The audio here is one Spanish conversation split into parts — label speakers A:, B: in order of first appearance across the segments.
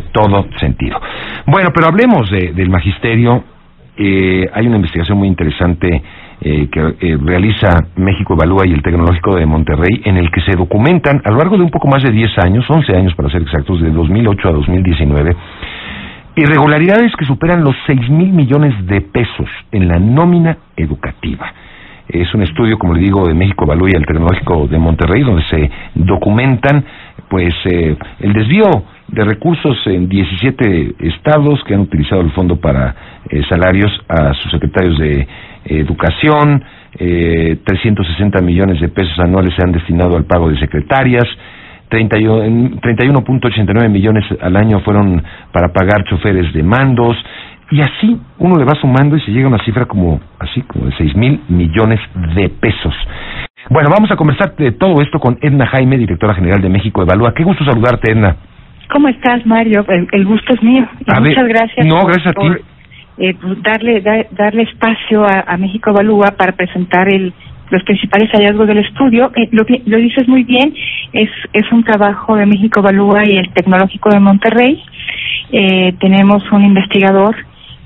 A: todo sentido. Bueno, pero hablemos del magisterio. Eh, hay una investigación muy interesante eh, que eh, realiza México Evalúa y el Tecnológico de Monterrey, en el que se documentan a lo largo de un poco más de 10 años, 11 años para ser exactos, de 2008 a 2019, irregularidades que superan los 6 mil millones de pesos en la nómina educativa. Es un estudio, como le digo, de México Evalúa y el Tecnológico de Monterrey, donde se documentan pues eh, el desvío de recursos en 17 estados que han utilizado el fondo para eh, salarios a sus secretarios de educación, eh, 360 millones de pesos anuales se han destinado al pago de secretarias, 31.89 millones al año fueron para pagar choferes de mandos, y así uno le va sumando y se llega a una cifra como así como de 6 mil millones de pesos. Bueno, vamos a conversar de todo esto con Edna Jaime, directora general de México Evalúa. Qué gusto saludarte, Edna.
B: ¿Cómo estás, Mario? El, gusto es mío. muchas gracias.
A: No, gracias a ti.
B: Eh, pues, darle darle espacio a, México Evalúa para presentar el, los principales hallazgos del estudio. Eh, lo, lo dices muy bien, es, es un trabajo de México Evalúa y el Tecnológico de Monterrey. Eh, tenemos un investigador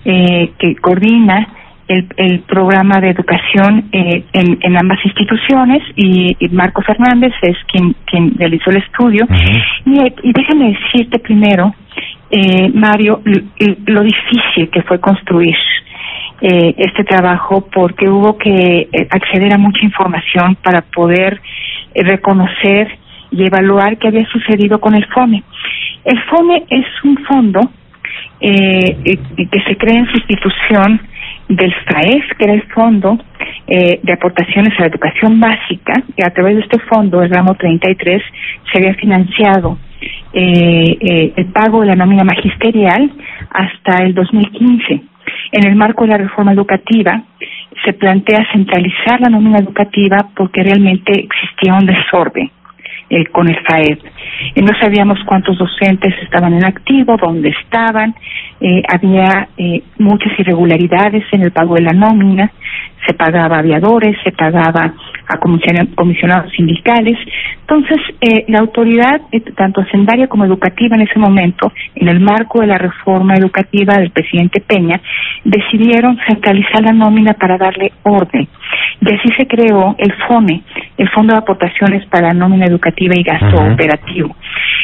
B: eh, que coordina el, el, programa de educación eh, en, en, ambas instituciones y, Marco Fernández es quien, quien realizó el estudio. y, y, déjame decirte primero, eh, Mario, lo difícil que fue construir eh, este trabajo porque hubo que eh, acceder a mucha información para poder eh, reconocer y evaluar qué había sucedido con el FOME. El FOME es un fondo eh, que se crea en sustitución del FAES, que era el Fondo eh, de Aportaciones a la Educación Básica, y a través de este fondo, el ramo 33, se había financiado eh, eh, el pago de la nómina magisterial hasta el 2015. En el marco de la reforma educativa, se plantea centralizar la nómina educativa porque realmente existía un desorden eh, con el FAED. Eh, no sabíamos cuántos docentes estaban en activo, dónde estaban, eh, había eh, muchas irregularidades en el pago de la nómina, se pagaba a aviadores, se pagaba a comisionados sindicales. Entonces, eh, la autoridad, tanto hacendaria como educativa en ese momento, en el marco de la reforma educativa del presidente Peña, decidieron centralizar la nómina para darle orden. Y así se creó el FONE, el Fondo de Aportaciones para Nómina Educativa y Gasto Operativo.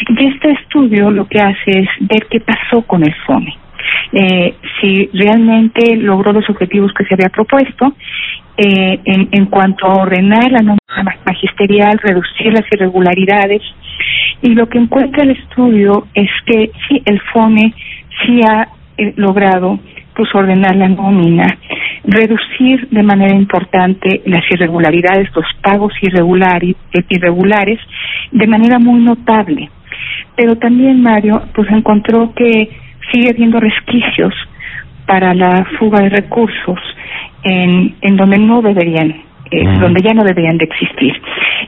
B: Y este estudio lo que hace es ver qué pasó con el FONE eh, si realmente logró los objetivos que se había propuesto eh, en, en cuanto a ordenar la nómina magisterial, reducir las irregularidades. Y lo que encuentra el estudio es que sí, el FONE sí ha eh, logrado pues ordenar la nómina, reducir de manera importante las irregularidades, los pagos irregulares, irregulares de manera muy notable. Pero también Mario pues encontró que sigue habiendo resquicios para la fuga de recursos en, en donde no deberían, eh, donde ya no deberían de existir.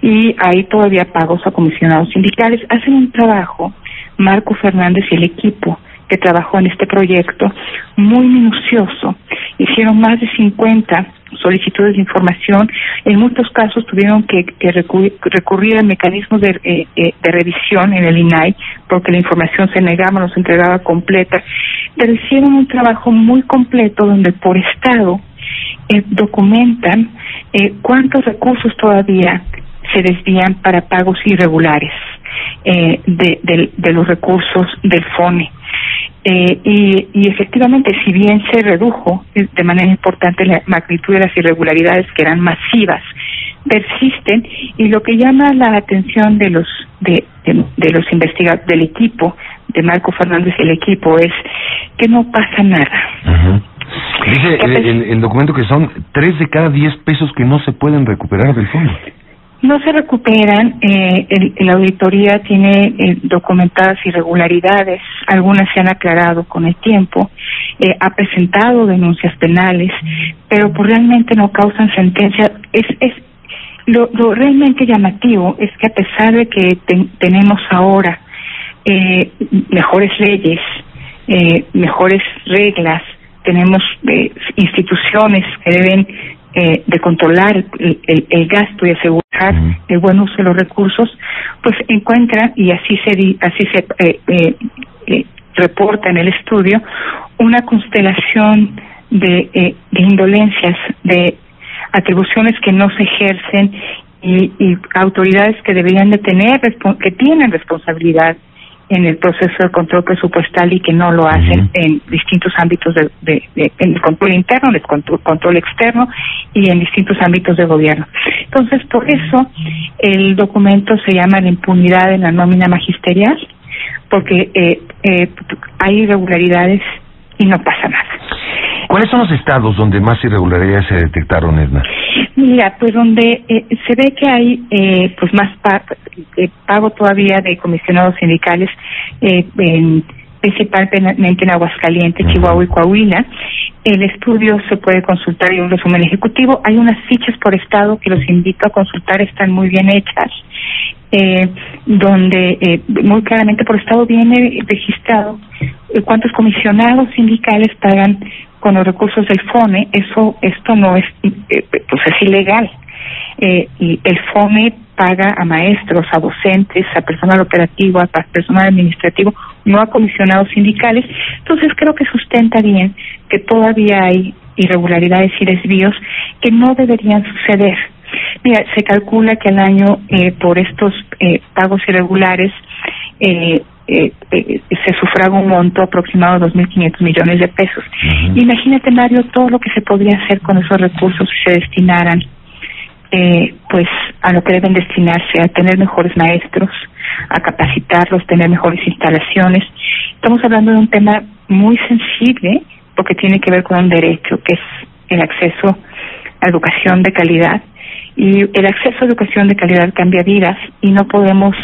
B: Y hay todavía pagos a comisionados sindicales. Hacen un trabajo, Marco Fernández y el equipo que trabajó en este proyecto, muy minucioso. Hicieron más de 50 solicitudes de información. En muchos casos tuvieron que, recurrir, a mecanismos de, eh, eh, de revisión en el INAI porque la información se negaba, no se entregaba completa. Pero hicieron un trabajo muy completo donde por estado eh, documentan eh, cuántos recursos todavía se desvían para pagos irregulares eh, de, de, de los recursos del FONE. Eh, y, y efectivamente, si bien se redujo de manera importante la magnitud de las irregularidades que eran masivas, persisten y lo que llama la atención de los de, de, los investigadores del equipo de Marco Fernández y el equipo es que no pasa nada.
A: Dice el, el, documento que son tres de cada diez pesos que no se pueden recuperar del fondo
B: no se recuperan. Eh, el, la auditoría tiene eh, documentadas irregularidades, algunas se han aclarado con el tiempo, eh, ha presentado denuncias penales, pero pues realmente no causan sentencia. Es, es lo, realmente llamativo es que a pesar de que tenemos ahora eh, mejores leyes, eh, mejores reglas, tenemos eh, instituciones que deben eh, de controlar el, el, gasto y asegurar el buen uso de los recursos, pues encuentra y así se así se eh, eh, reporta en el estudio una constelación de, eh, de indolencias, de atribuciones que no se ejercen y, y autoridades que deberían de tener, que tienen responsabilidad en el proceso de control presupuestal y que no lo hacen en distintos ámbitos de, de, en el control interno, en el control, control, externo y en distintos ámbitos de gobierno. Entonces, por eso el documento se llama la impunidad en la nómina magisterial, porque eh, eh, hay irregularidades y no pasa nada.
A: ¿Cuáles son los estados donde más irregularidades se detectaron, Edna?
B: Mira, pues donde eh, se ve que hay eh, pues más eh, pago todavía de comisionados sindicales, eh, en, principalmente en Aguascalientes, Chihuahua y Coahuila. El estudio se puede consultar y un resumen ejecutivo. Hay unas fichas por estado que los invito a consultar, están muy bien hechas. Eh, donde eh, muy claramente por estado viene registrado cuántos comisionados sindicales pagan con los recursos del FONE, eso esto no es eh, pues es ilegal. Eh, y el FONE paga a maestros, a docentes, a personal operativo, a personal administrativo, no a comisionados sindicales. Entonces creo que sustenta bien que todavía hay irregularidades y desvíos que no deberían suceder. Mira, se calcula que al año eh, por estos eh, pagos irregulares eh, eh, eh, se sufraga un monto aproximado de 2.500 millones de pesos. Imagínate, Mario, todo lo que se podría hacer con esos recursos si se destinaran eh, pues a lo que deben destinarse, a tener mejores maestros, a capacitarlos, tener mejores instalaciones. Estamos hablando de un tema muy sensible porque tiene que ver con un derecho que es el acceso a educación de calidad y el acceso a educación de calidad cambia vidas y no podemos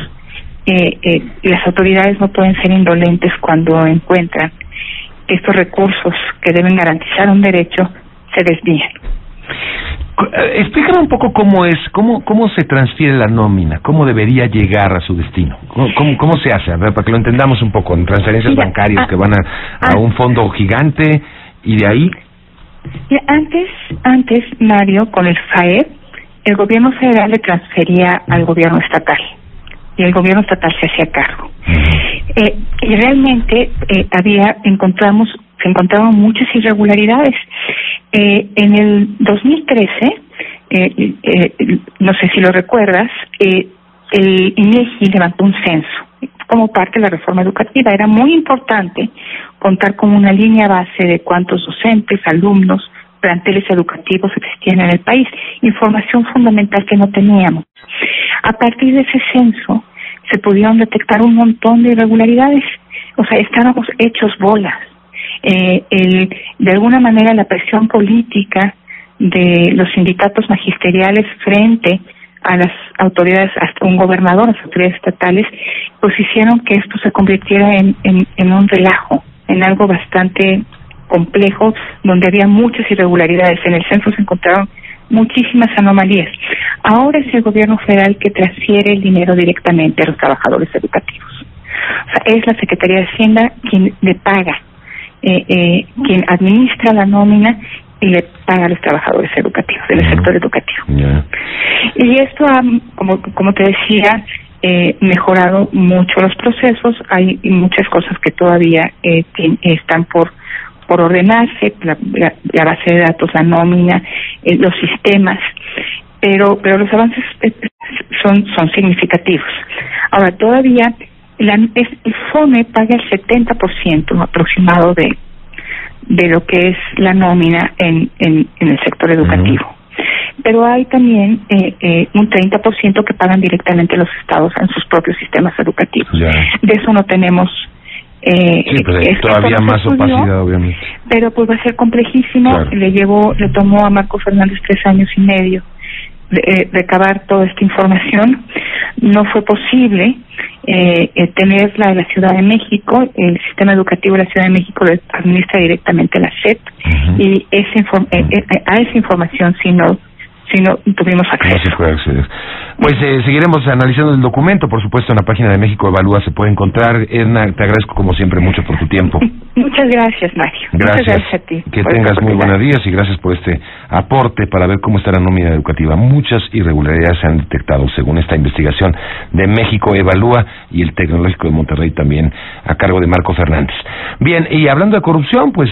B: eh, eh, las autoridades no pueden ser indolentes cuando encuentran que estos recursos que deben garantizar un derecho se desvían.
A: Eh, explícame un poco cómo es, cómo, cómo se transfiere la nómina, cómo debería llegar a su destino, cómo, cómo, se hace, a ver, para que lo entendamos un poco, en transferencias bancarias ah, que van a, a ah. un fondo gigante y de ahí.
B: Antes, antes Mario, con el FAED, el gobierno federal le transfería al gobierno estatal y el gobierno estatal se hacía cargo. Eh, y realmente eh, había, encontramos, se encontraban muchas irregularidades. Eh, en el 2013, eh, eh, no sé si lo recuerdas, eh, el INEGI levantó un censo como parte de la reforma educativa. Era muy importante contar con una línea base de cuántos docentes, alumnos, planteles educativos existían en el país, información fundamental que no teníamos. A partir de ese censo se pudieron detectar un montón de irregularidades, o sea, estábamos hechos bolas. Eh, el, de alguna manera la presión política de los sindicatos magisteriales frente a las autoridades, hasta un gobernador, las autoridades estatales, pues hicieron que esto se convirtiera en, en, en un relajo, en algo bastante complejo donde había muchas irregularidades. En el censo se encontraron muchísimas anomalías. Ahora es el gobierno federal que transfiere el dinero directamente a los trabajadores educativos. O sea, es la Secretaría de Hacienda quien le paga, eh, eh, quien administra la nómina y le paga a los trabajadores educativos, del sector educativo. Y esto ha, como, como te decía, eh, mejorado mucho los procesos. Hay muchas cosas que todavía eh, están por por ordenarse, la, la, base de datos, la nómina, eh, los sistemas, pero pero los avances eh, son son significativos. Ahora todavía la, el FONE paga el 70% aproximado de de lo que es la nómina en en, en el sector educativo. Pero hay también eh, eh, un 30% que pagan directamente los estados en sus propios sistemas educativos. De eso no tenemos
A: eh, sí, pues todavía más opacidad, obviamente.
B: Pero pues va a ser complejísimo. Le llevó, le tomó a Marco Fernández tres años y medio de, eh, recabar toda esta información. No fue posible eh, eh, tenerla de la Ciudad de México. El sistema educativo de la Ciudad de México lo administra directamente la SEP y esa eh, a esa información si no si no tuvimos acceso.
A: No se puede acceder. Pues eh, seguiremos analizando el documento, por supuesto, en la página de México Evalúa se puede encontrar. Edna, te agradezco como siempre mucho por tu tiempo.
B: Muchas gracias, Mario.
A: Gracias.
B: Muchas gracias a ti.
A: Que tengas muy buenos días y gracias por este aporte para ver cómo está la nómina educativa. Muchas irregularidades se han detectado según esta investigación de México Evalúa y el Tecnológico de Monterrey también a cargo de Marco Fernández. Bien, y hablando de corrupción, pues